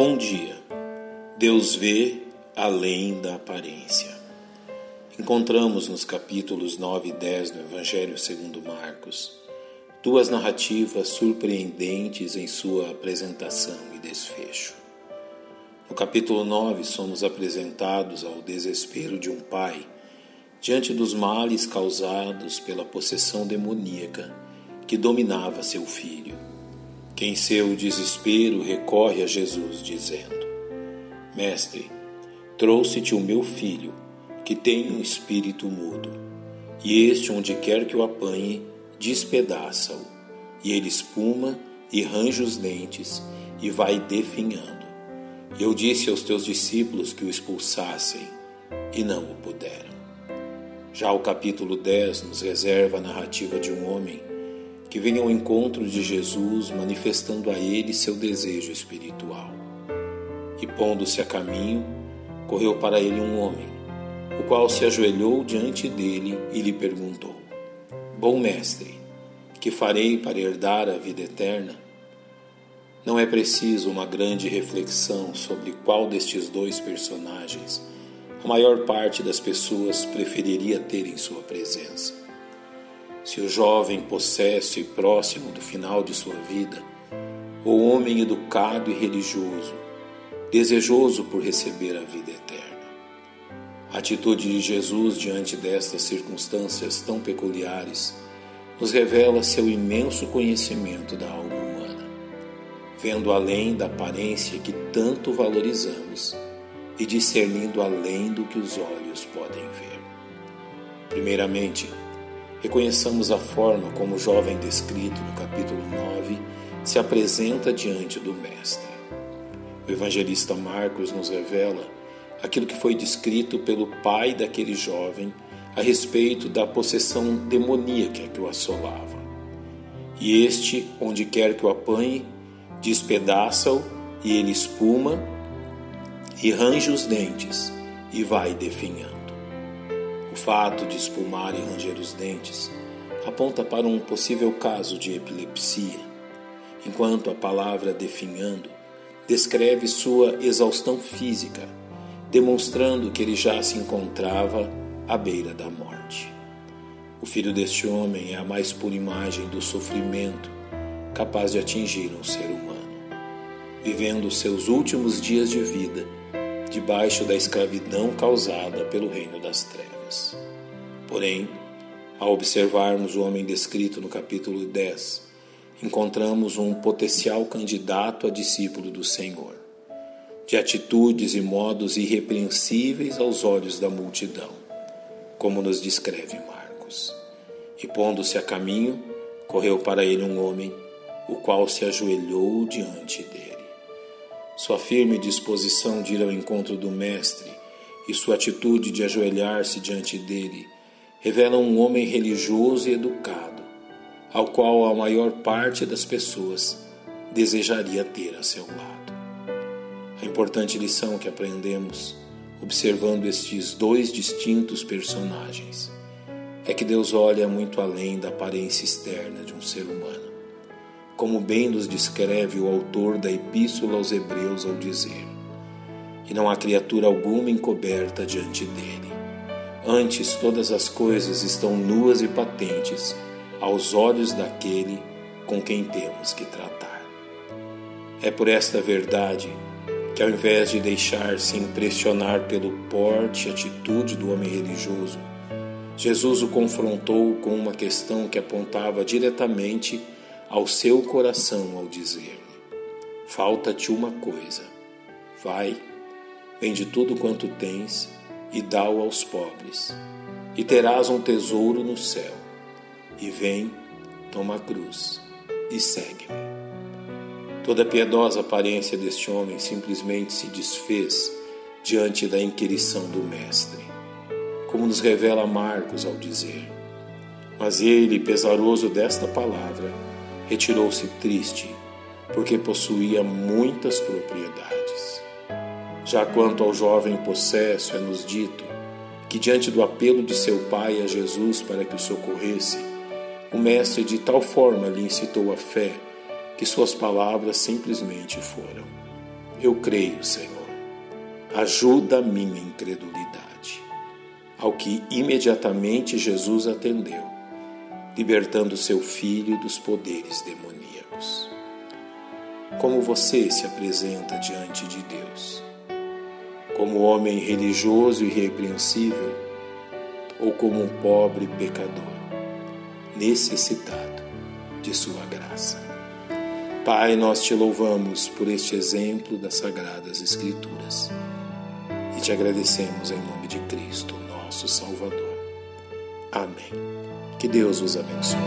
Bom dia. Deus vê além da aparência. Encontramos nos capítulos 9 e 10 do Evangelho segundo Marcos duas narrativas surpreendentes em sua apresentação e desfecho. No capítulo 9, somos apresentados ao desespero de um pai diante dos males causados pela possessão demoníaca que dominava seu filho que em seu desespero recorre a Jesus, dizendo: Mestre, trouxe-te o meu filho, que tem um espírito mudo, e este, onde quer que o apanhe, despedaça-o, e ele espuma e range os dentes e vai definhando. Eu disse aos teus discípulos que o expulsassem, e não o puderam. Já o capítulo 10 nos reserva a narrativa de um homem que venha ao encontro de Jesus, manifestando a ele seu desejo espiritual. E pondo-se a caminho, correu para ele um homem, o qual se ajoelhou diante dele e lhe perguntou: Bom mestre, que farei para herdar a vida eterna? Não é preciso uma grande reflexão sobre qual destes dois personagens a maior parte das pessoas preferiria ter em sua presença. Se o jovem possesso e próximo do final de sua vida, ou homem educado e religioso, desejoso por receber a vida eterna. A atitude de Jesus diante destas circunstâncias tão peculiares nos revela seu imenso conhecimento da alma humana, vendo além da aparência que tanto valorizamos e discernindo além do que os olhos podem ver. Primeiramente, reconheçamos a forma como o jovem descrito no capítulo 9 se apresenta diante do Mestre. O evangelista Marcos nos revela aquilo que foi descrito pelo pai daquele jovem a respeito da possessão demoníaca que o assolava. E este, onde quer que o apanhe, despedaça-o e ele espuma e range os dentes e vai definhando fato de espumar e ranger os dentes aponta para um possível caso de epilepsia, enquanto a palavra definhando descreve sua exaustão física, demonstrando que ele já se encontrava à beira da morte. O filho deste homem é a mais pura imagem do sofrimento capaz de atingir um ser humano, vivendo seus últimos dias de vida debaixo da escravidão causada pelo reino das trevas. Porém, ao observarmos o homem descrito no capítulo 10, encontramos um potencial candidato a discípulo do Senhor, de atitudes e modos irrepreensíveis aos olhos da multidão, como nos descreve Marcos. E pondo-se a caminho, correu para ele um homem, o qual se ajoelhou diante dele. Sua firme disposição de ir ao encontro do Mestre e sua atitude de ajoelhar-se diante dele revelam um homem religioso e educado, ao qual a maior parte das pessoas desejaria ter a seu lado. A importante lição que aprendemos observando estes dois distintos personagens é que Deus olha muito além da aparência externa de um ser humano, como bem nos descreve o autor da Epístola aos Hebreus ao dizer: e não há criatura alguma encoberta diante dele. Antes, todas as coisas estão nuas e patentes aos olhos daquele com quem temos que tratar. É por esta verdade que, ao invés de deixar-se impressionar pelo porte e atitude do homem religioso, Jesus o confrontou com uma questão que apontava diretamente ao seu coração ao dizer-lhe: Falta-te uma coisa. Vai Vende tudo quanto tens e dá-o aos pobres, e terás um tesouro no céu. E vem, toma a cruz e segue-me. Toda a piedosa aparência deste homem simplesmente se desfez diante da inquirição do Mestre, como nos revela Marcos ao dizer: Mas ele, pesaroso desta palavra, retirou-se triste, porque possuía muitas propriedades. Já quanto ao jovem possesso, é-nos dito que, diante do apelo de seu pai a Jesus para que o socorresse, o Mestre de tal forma lhe incitou a fé que suas palavras simplesmente foram: Eu creio, Senhor. Ajuda a minha incredulidade. Ao que imediatamente Jesus atendeu, libertando seu filho dos poderes demoníacos. Como você se apresenta diante de Deus? Como homem religioso e irrepreensível ou como um pobre pecador, necessitado de Sua graça? Pai, nós te louvamos por este exemplo das Sagradas Escrituras e te agradecemos em nome de Cristo, nosso Salvador. Amém. Que Deus os abençoe.